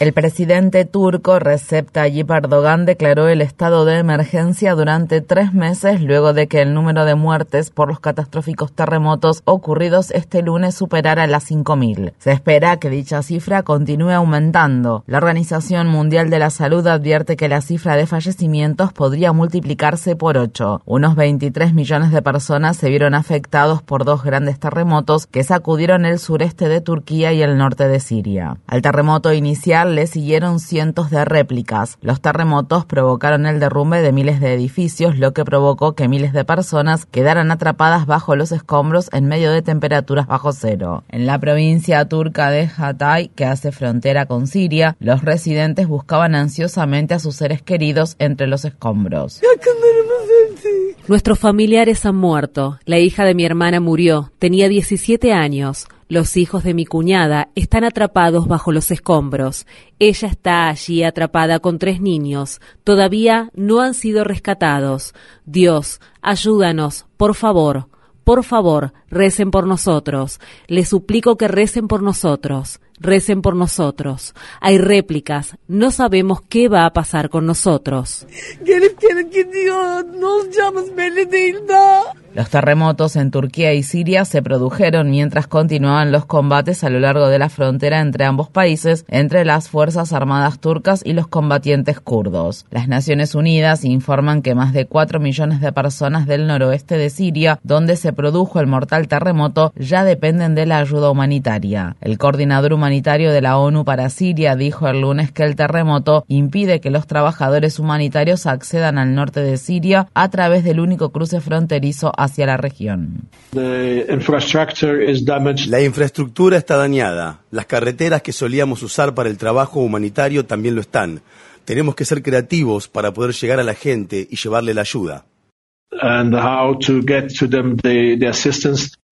El presidente turco Recep Tayyip Erdogan declaró el estado de emergencia durante tres meses luego de que el número de muertes por los catastróficos terremotos ocurridos este lunes superara las 5.000. Se espera que dicha cifra continúe aumentando. La Organización Mundial de la Salud advierte que la cifra de fallecimientos podría multiplicarse por 8. Unos 23 millones de personas se vieron afectados por dos grandes terremotos que sacudieron el sureste de Turquía y el norte de Siria. Al terremoto inicial le siguieron cientos de réplicas. Los terremotos provocaron el derrumbe de miles de edificios, lo que provocó que miles de personas quedaran atrapadas bajo los escombros en medio de temperaturas bajo cero. En la provincia turca de Hatay, que hace frontera con Siria, los residentes buscaban ansiosamente a sus seres queridos entre los escombros. Nuestros familiares han muerto. La hija de mi hermana murió. Tenía 17 años. Los hijos de mi cuñada están atrapados bajo los escombros. Ella está allí atrapada con tres niños. Todavía no han sido rescatados. Dios, ayúdanos, por favor. Por favor, recen por nosotros. Les suplico que recen por nosotros. Recen por nosotros. Hay réplicas. No sabemos qué va a pasar con nosotros. Los terremotos en Turquía y Siria se produjeron mientras continuaban los combates a lo largo de la frontera entre ambos países entre las Fuerzas Armadas turcas y los combatientes kurdos. Las Naciones Unidas informan que más de 4 millones de personas del noroeste de Siria, donde se produjo el mortal terremoto, ya dependen de la ayuda humanitaria. El coordinador humanitario de la ONU para Siria dijo el lunes que el terremoto impide que los trabajadores humanitarios accedan al norte de Siria a través del único cruce fronterizo hacia la región. La infraestructura está dañada. Las carreteras que solíamos usar para el trabajo humanitario también lo están. Tenemos que ser creativos para poder llegar a la gente y llevarle la ayuda.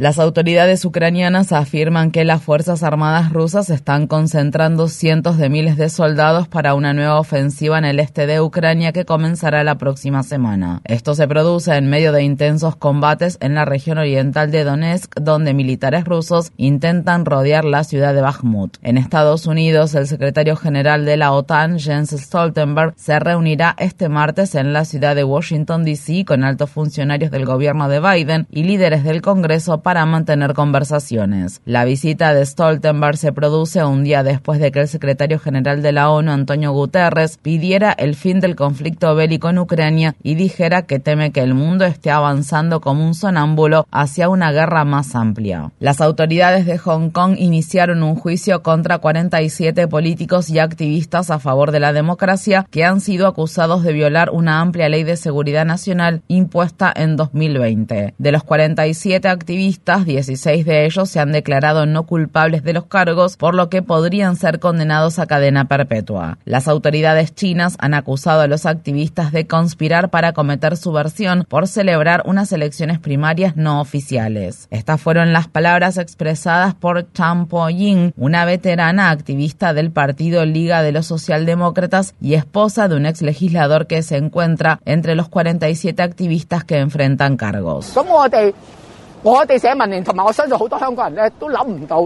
Las autoridades ucranianas afirman que las Fuerzas Armadas rusas están concentrando cientos de miles de soldados para una nueva ofensiva en el este de Ucrania que comenzará la próxima semana. Esto se produce en medio de intensos combates en la región oriental de Donetsk, donde militares rusos intentan rodear la ciudad de Bakhmut. En Estados Unidos, el secretario general de la OTAN, Jens Stoltenberg, se reunirá este martes en la ciudad de Washington, D.C. con altos funcionarios del gobierno de Biden y líderes del Congreso mantener conversaciones. La visita de Stoltenberg se produce un día después de que el secretario general de la ONU, Antonio Guterres, pidiera el fin del conflicto bélico en Ucrania y dijera que teme que el mundo esté avanzando como un sonámbulo hacia una guerra más amplia. Las autoridades de Hong Kong iniciaron un juicio contra 47 políticos y activistas a favor de la democracia que han sido acusados de violar una amplia ley de seguridad nacional impuesta en 2020. De los 47 activistas, 16 de ellos se han declarado no culpables de los cargos, por lo que podrían ser condenados a cadena perpetua. Las autoridades chinas han acusado a los activistas de conspirar para cometer subversión por celebrar unas elecciones primarias no oficiales. Estas fueron las palabras expresadas por Chan Po-ying, una veterana activista del partido Liga de los Socialdemócratas y esposa de un ex legislador que se encuentra entre los 47 activistas que enfrentan cargos.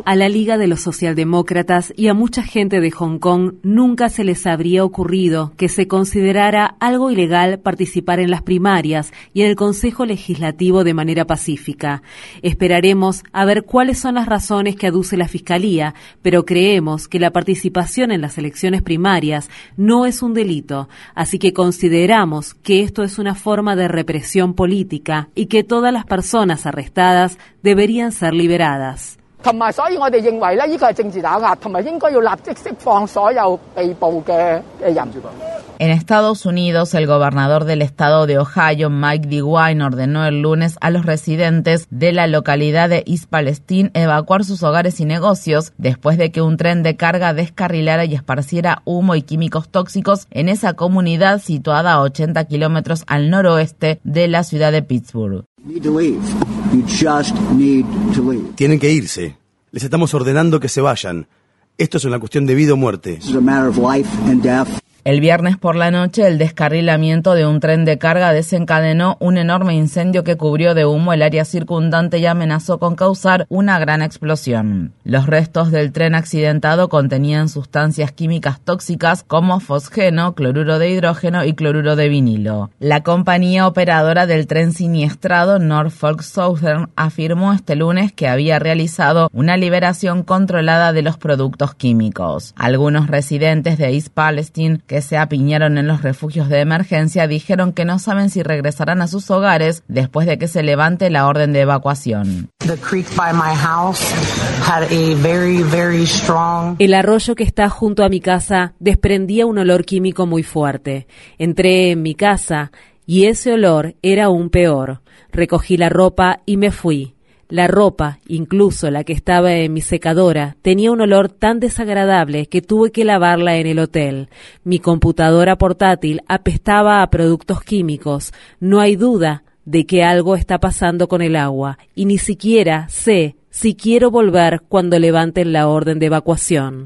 A la Liga de los Socialdemócratas y a mucha gente de Hong Kong nunca se les habría ocurrido que se considerara algo ilegal participar en las primarias y en el Consejo Legislativo de manera pacífica. Esperaremos a ver cuáles son las razones que aduce la Fiscalía, pero creemos que la participación en las elecciones primarias no es un delito, así que consideramos que esto es una forma de represión política y que todas las personas arrestadas deberían ser liberadas. En Estados Unidos, el gobernador del estado de Ohio, Mike DeWine, ordenó el lunes a los residentes de la localidad de East Palestine evacuar sus hogares y negocios después de que un tren de carga descarrilara y esparciera humo y químicos tóxicos en esa comunidad situada a 80 kilómetros al noroeste de la ciudad de Pittsburgh. Tienen que irse. Les estamos ordenando que se vayan. Esto es una cuestión de vida o muerte. El viernes por la noche, el descarrilamiento de un tren de carga desencadenó un enorme incendio que cubrió de humo el área circundante y amenazó con causar una gran explosión. Los restos del tren accidentado contenían sustancias químicas tóxicas como fosgeno, cloruro de hidrógeno y cloruro de vinilo. La compañía operadora del tren siniestrado Norfolk Southern afirmó este lunes que había realizado una liberación controlada de los productos químicos. Algunos residentes de East Palestine que se apiñaron en los refugios de emergencia dijeron que no saben si regresarán a sus hogares después de que se levante la orden de evacuación. El arroyo que está junto a mi casa desprendía un olor químico muy fuerte. Entré en mi casa y ese olor era aún peor. Recogí la ropa y me fui. La ropa, incluso la que estaba en mi secadora, tenía un olor tan desagradable que tuve que lavarla en el hotel. Mi computadora portátil apestaba a productos químicos. No hay duda de que algo está pasando con el agua y ni siquiera sé si quiero volver cuando levanten la orden de evacuación.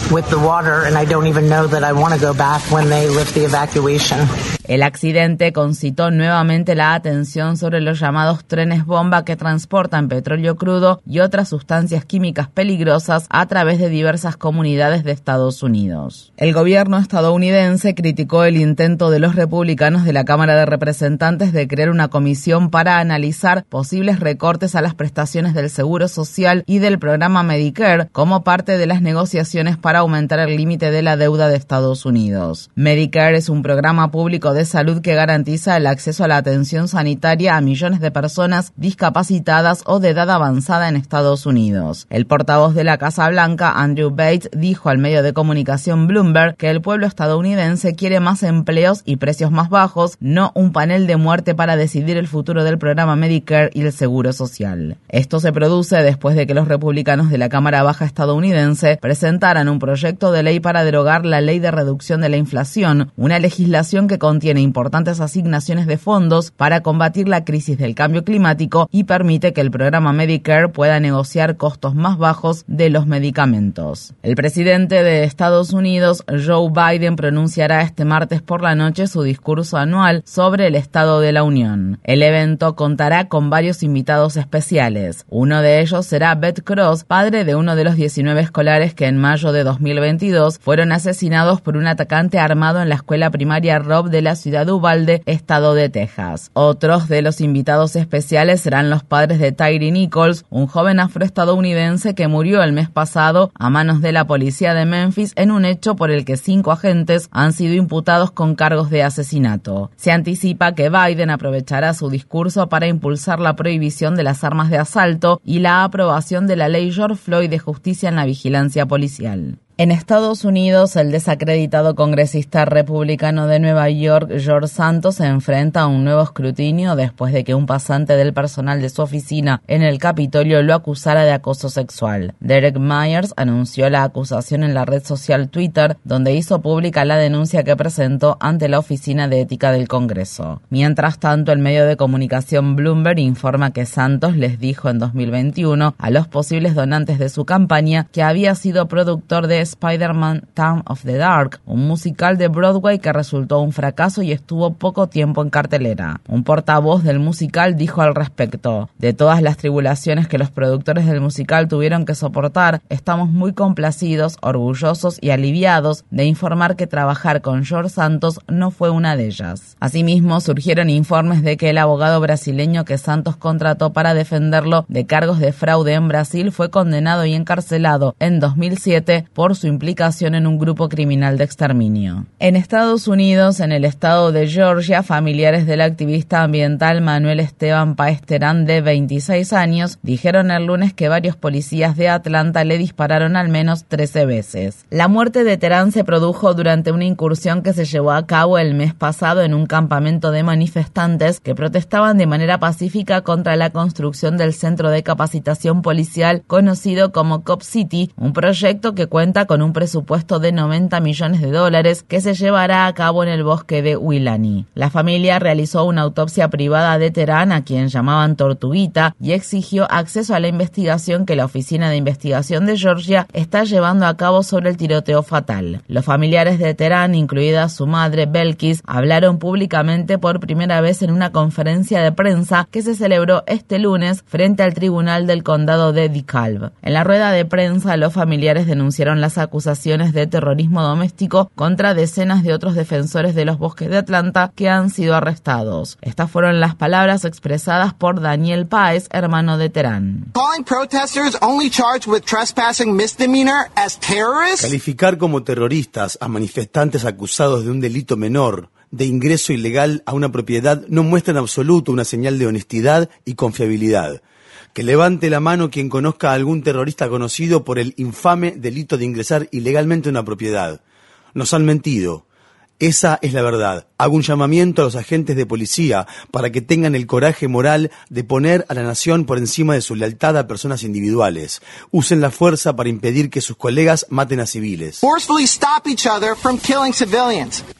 El accidente concitó nuevamente la atención sobre los llamados trenes bomba que transportan petróleo crudo y otras sustancias químicas peligrosas a través de diversas comunidades de Estados Unidos. El gobierno estadounidense criticó el intento de los republicanos de la Cámara de Representantes de crear una comisión para analizar posibles recortes a las prestaciones del Seguro Social y del programa Medicare como parte de las negociaciones para aumentar el límite de la deuda de Estados Unidos. Medicare es un programa público de de salud que garantiza el acceso a la atención sanitaria a millones de personas discapacitadas o de edad avanzada en Estados Unidos. El portavoz de la Casa Blanca, Andrew Bates, dijo al medio de comunicación Bloomberg que el pueblo estadounidense quiere más empleos y precios más bajos, no un panel de muerte para decidir el futuro del programa Medicare y el Seguro Social. Esto se produce después de que los republicanos de la Cámara Baja estadounidense presentaran un proyecto de ley para derogar la ley de reducción de la inflación, una legislación que contiene tiene importantes asignaciones de fondos para combatir la crisis del cambio climático y permite que el programa Medicare pueda negociar costos más bajos de los medicamentos. El presidente de Estados Unidos, Joe Biden, pronunciará este martes por la noche su discurso anual sobre el Estado de la Unión. El evento contará con varios invitados especiales. Uno de ellos será Beth Cross, padre de uno de los 19 escolares que en mayo de 2022 fueron asesinados por un atacante armado en la escuela primaria Rob de la ciudad de estado de Texas. Otros de los invitados especiales serán los padres de Tyree Nichols, un joven afroestadounidense que murió el mes pasado a manos de la policía de Memphis en un hecho por el que cinco agentes han sido imputados con cargos de asesinato. Se anticipa que Biden aprovechará su discurso para impulsar la prohibición de las armas de asalto y la aprobación de la ley George Floyd de justicia en la vigilancia policial. En Estados Unidos, el desacreditado congresista republicano de Nueva York, George Santos, se enfrenta a un nuevo escrutinio después de que un pasante del personal de su oficina en el Capitolio lo acusara de acoso sexual. Derek Myers anunció la acusación en la red social Twitter, donde hizo pública la denuncia que presentó ante la Oficina de Ética del Congreso. Mientras tanto, el medio de comunicación Bloomberg informa que Santos les dijo en 2021 a los posibles donantes de su campaña que había sido productor de Spider-Man Town of the Dark, un musical de Broadway que resultó un fracaso y estuvo poco tiempo en cartelera. Un portavoz del musical dijo al respecto, de todas las tribulaciones que los productores del musical tuvieron que soportar, estamos muy complacidos, orgullosos y aliviados de informar que trabajar con George Santos no fue una de ellas. Asimismo, surgieron informes de que el abogado brasileño que Santos contrató para defenderlo de cargos de fraude en Brasil fue condenado y encarcelado en 2007 por su implicación en un grupo criminal de exterminio. En Estados Unidos, en el estado de Georgia, familiares del activista ambiental Manuel Esteban Paez Terán, de 26 años, dijeron el lunes que varios policías de Atlanta le dispararon al menos 13 veces. La muerte de Terán se produjo durante una incursión que se llevó a cabo el mes pasado en un campamento de manifestantes que protestaban de manera pacífica contra la construcción del centro de capacitación policial conocido como Cop City, un proyecto que cuenta con un presupuesto de 90 millones de dólares que se llevará a cabo en el bosque de Wilani. La familia realizó una autopsia privada de Terán, a quien llamaban Tortuguita, y exigió acceso a la investigación que la Oficina de Investigación de Georgia está llevando a cabo sobre el tiroteo fatal. Los familiares de Terán, incluida su madre Belkis, hablaron públicamente por primera vez en una conferencia de prensa que se celebró este lunes frente al tribunal del condado de DeKalb. En la rueda de prensa, los familiares denunciaron las acusaciones de terrorismo doméstico contra decenas de otros defensores de los bosques de Atlanta que han sido arrestados. Estas fueron las palabras expresadas por Daniel Páez, hermano de Terán. Calificar como terroristas a manifestantes acusados de un delito menor de ingreso ilegal a una propiedad no muestra en absoluto una señal de honestidad y confiabilidad. Que levante la mano quien conozca a algún terrorista conocido por el infame delito de ingresar ilegalmente a una propiedad. Nos han mentido. Esa es la verdad. Hago un llamamiento a los agentes de policía para que tengan el coraje moral de poner a la nación por encima de su lealtad a personas individuales. Usen la fuerza para impedir que sus colegas maten a civiles.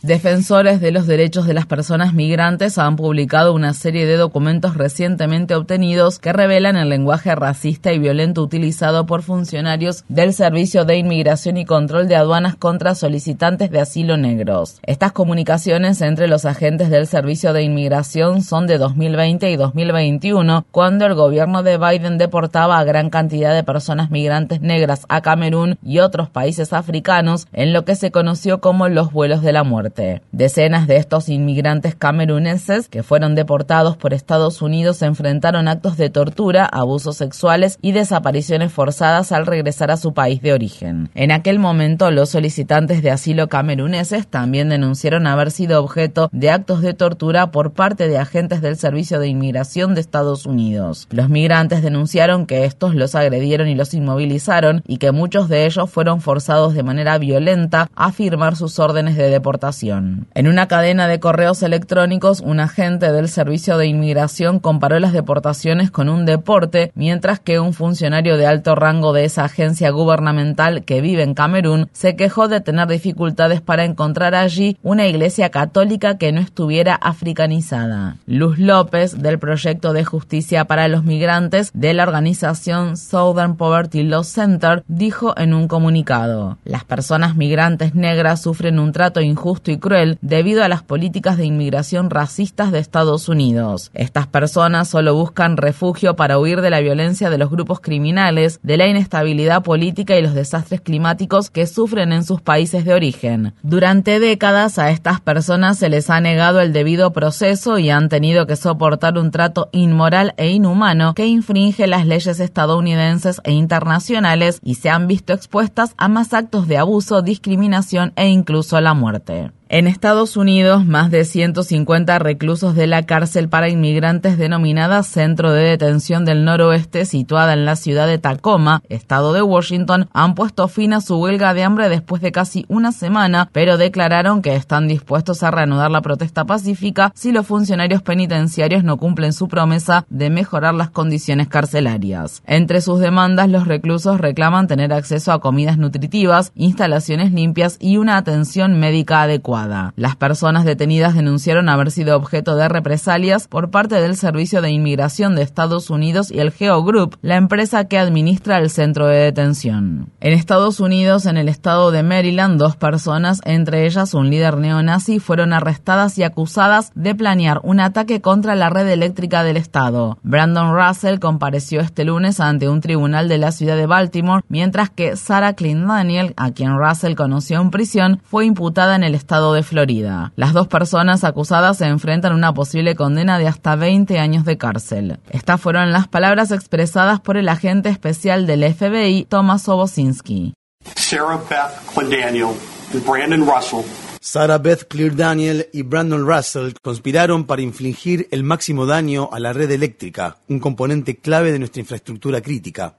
Defensores de los derechos de las personas migrantes han publicado una serie de documentos recientemente obtenidos que revelan el lenguaje racista y violento utilizado por funcionarios del Servicio de Inmigración y Control de Aduanas contra solicitantes de asilo negros. Estas comunicaciones entre los agentes del Servicio de Inmigración son de 2020 y 2021, cuando el gobierno de Biden deportaba a gran cantidad de personas migrantes negras a Camerún y otros países africanos en lo que se conoció como los vuelos de la muerte. Decenas de estos inmigrantes cameruneses que fueron deportados por Estados Unidos enfrentaron actos de tortura, abusos sexuales y desapariciones forzadas al regresar a su país de origen. En aquel momento, los solicitantes de asilo cameruneses también denunciaron haber sido objeto de actos de tortura por parte de agentes del Servicio de Inmigración de Estados Unidos. Los migrantes denunciaron que estos los agredieron y los inmovilizaron y que muchos de ellos fueron forzados de manera violenta a firmar sus órdenes de deportación. En una cadena de correos electrónicos, un agente del Servicio de Inmigración comparó las deportaciones con un deporte, mientras que un funcionario de alto rango de esa agencia gubernamental que vive en Camerún se quejó de tener dificultades para encontrar allí una iglesia católica que no estuviera africanizada. Luz López, del Proyecto de Justicia para los Migrantes de la organización Southern Poverty Law Center, dijo en un comunicado, las personas migrantes negras sufren un trato injusto y cruel debido a las políticas de inmigración racistas de Estados Unidos. Estas personas solo buscan refugio para huir de la violencia de los grupos criminales, de la inestabilidad política y los desastres climáticos que sufren en sus países de origen. Durante décadas a estas personas se les ha negado el debido proceso y han tenido que soportar un trato inmoral e inhumano que infringe las leyes estadounidenses e internacionales y se han visto expuestas a más actos de abuso, discriminación e incluso la muerte. En Estados Unidos, más de 150 reclusos de la cárcel para inmigrantes denominada Centro de Detención del Noroeste, situada en la ciudad de Tacoma, estado de Washington, han puesto fin a su huelga de hambre después de casi una semana, pero declararon que están dispuestos a reanudar la protesta pacífica si los funcionarios penitenciarios no cumplen su promesa de mejorar las condiciones carcelarias. Entre sus demandas, los reclusos reclaman tener acceso a comidas nutritivas, instalaciones limpias y una atención médica adecuada. Las personas detenidas denunciaron haber sido objeto de represalias por parte del Servicio de Inmigración de Estados Unidos y el Geo Group, la empresa que administra el centro de detención. En Estados Unidos, en el estado de Maryland, dos personas, entre ellas un líder neonazi, fueron arrestadas y acusadas de planear un ataque contra la red eléctrica del estado. Brandon Russell compareció este lunes ante un tribunal de la ciudad de Baltimore, mientras que Sarah Clint Daniel, a quien Russell conoció en prisión, fue imputada en el estado de Florida. Las dos personas acusadas se enfrentan a una posible condena de hasta 20 años de cárcel. Estas fueron las palabras expresadas por el agente especial del FBI, Thomas Obosinski. Sarah Beth Clendaniel and Brandon Russell Sarah Beth Clear Daniel y Brandon Russell conspiraron para infligir el máximo daño a la red eléctrica, un componente clave de nuestra infraestructura crítica.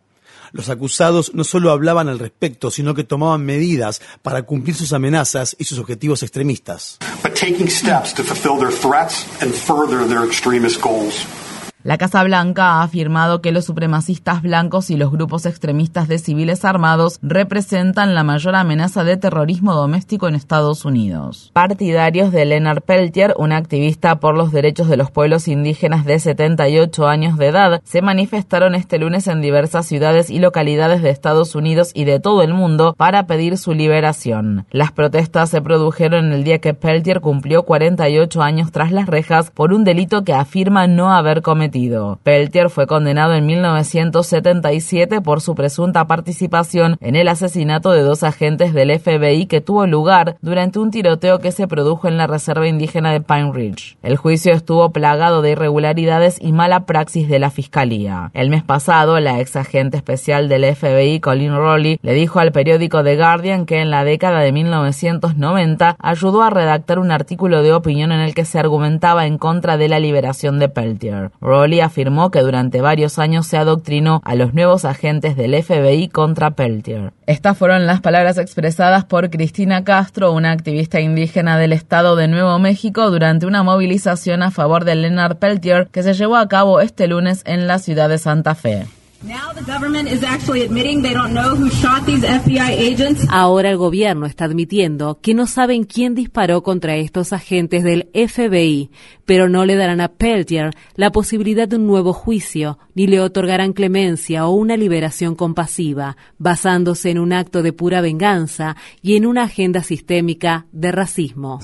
Los acusados no solo hablaban al respecto, sino que tomaban medidas para cumplir sus amenazas y sus objetivos extremistas. but taking steps to fulfill their threats and further their extremist goals. La Casa Blanca ha afirmado que los supremacistas blancos y los grupos extremistas de civiles armados representan la mayor amenaza de terrorismo doméstico en Estados Unidos. Partidarios de Leonard Peltier, un activista por los derechos de los pueblos indígenas de 78 años de edad, se manifestaron este lunes en diversas ciudades y localidades de Estados Unidos y de todo el mundo para pedir su liberación. Las protestas se produjeron el día que Peltier cumplió 48 años tras las rejas por un delito que afirma no haber cometido. Peltier fue condenado en 1977 por su presunta participación en el asesinato de dos agentes del FBI que tuvo lugar durante un tiroteo que se produjo en la reserva indígena de Pine Ridge. El juicio estuvo plagado de irregularidades y mala praxis de la fiscalía. El mes pasado, la ex agente especial del FBI, Colin Rowley, le dijo al periódico The Guardian que en la década de 1990 ayudó a redactar un artículo de opinión en el que se argumentaba en contra de la liberación de Peltier. Rowley afirmó que durante varios años se adoctrinó a los nuevos agentes del FBI contra Peltier. Estas fueron las palabras expresadas por Cristina Castro, una activista indígena del estado de Nuevo México, durante una movilización a favor de Leonard Peltier que se llevó a cabo este lunes en la ciudad de Santa Fe. Ahora el gobierno está admitiendo que no saben quién disparó contra estos agentes del FBI, pero no le darán a Peltier la posibilidad de un nuevo juicio, ni le otorgarán clemencia o una liberación compasiva, basándose en un acto de pura venganza y en una agenda sistémica de racismo.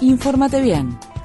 Infórmate bien.